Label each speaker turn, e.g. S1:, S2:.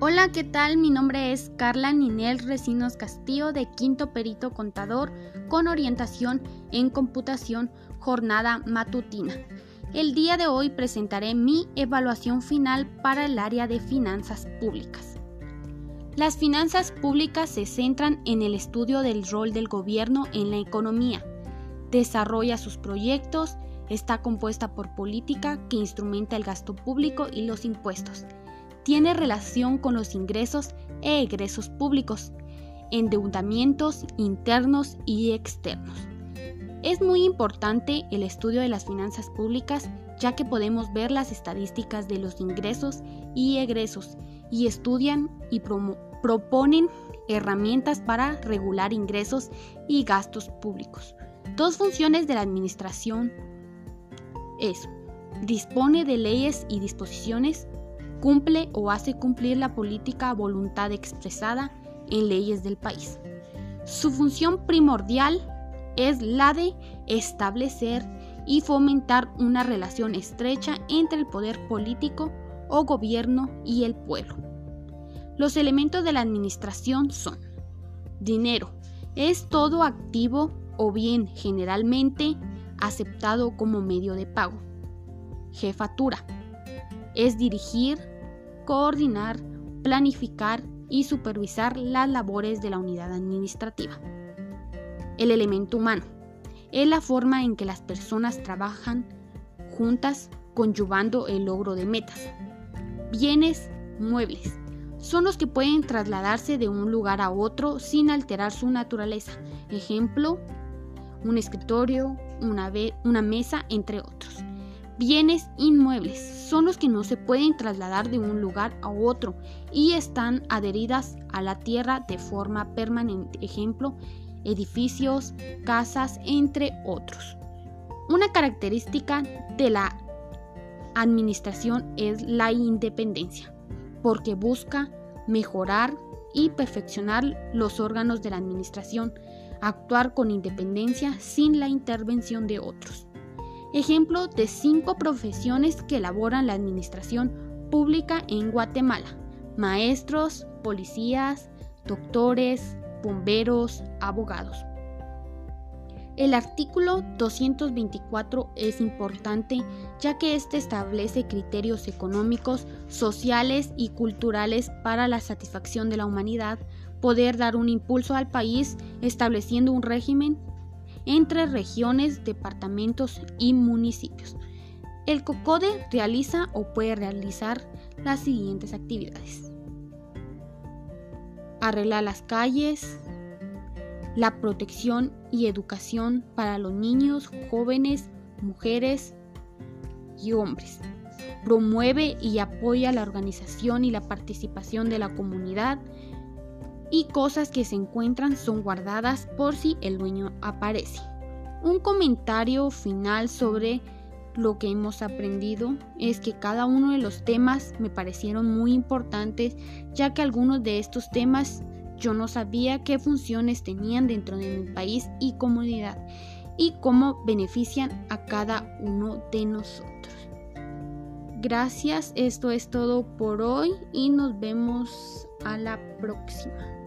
S1: Hola, ¿qué tal? Mi nombre es Carla Ninel Recinos Castillo de Quinto Perito Contador con orientación en computación jornada matutina. El día de hoy presentaré mi evaluación final para el área de finanzas públicas. Las finanzas públicas se centran en el estudio del rol del gobierno en la economía, desarrolla sus proyectos, está compuesta por política que instrumenta el gasto público y los impuestos tiene relación con los ingresos e egresos públicos, endeudamientos internos y externos. Es muy importante el estudio de las finanzas públicas ya que podemos ver las estadísticas de los ingresos y egresos y estudian y proponen herramientas para regular ingresos y gastos públicos. Dos funciones de la administración es dispone de leyes y disposiciones cumple o hace cumplir la política voluntad expresada en leyes del país. Su función primordial es la de establecer y fomentar una relación estrecha entre el poder político o gobierno y el pueblo. Los elementos de la administración son dinero, es todo activo o bien generalmente aceptado como medio de pago. Jefatura, es dirigir, coordinar, planificar y supervisar las labores de la unidad administrativa. El elemento humano es la forma en que las personas trabajan juntas conyugando el logro de metas. Bienes muebles son los que pueden trasladarse de un lugar a otro sin alterar su naturaleza. Ejemplo, un escritorio, una, una mesa, entre otros. Bienes inmuebles son los que no se pueden trasladar de un lugar a otro y están adheridas a la tierra de forma permanente. Ejemplo, edificios, casas, entre otros. Una característica de la administración es la independencia, porque busca mejorar y perfeccionar los órganos de la administración, actuar con independencia sin la intervención de otros. Ejemplo de cinco profesiones que elaboran la administración pública en Guatemala. Maestros, policías, doctores, bomberos, abogados. El artículo 224 es importante ya que éste establece criterios económicos, sociales y culturales para la satisfacción de la humanidad, poder dar un impulso al país estableciendo un régimen entre regiones, departamentos y municipios. El COCODE realiza o puede realizar las siguientes actividades. Arreglar las calles, la protección y educación para los niños, jóvenes, mujeres y hombres. Promueve y apoya la organización y la participación de la comunidad y cosas que se encuentran son guardadas por si el dueño aparece. Un comentario final sobre lo que hemos aprendido es que cada uno de los temas me parecieron muy importantes ya que algunos de estos temas yo no sabía qué funciones tenían dentro de mi país y comunidad y cómo benefician a cada uno de nosotros. Gracias, esto es todo por hoy y nos vemos a la próxima.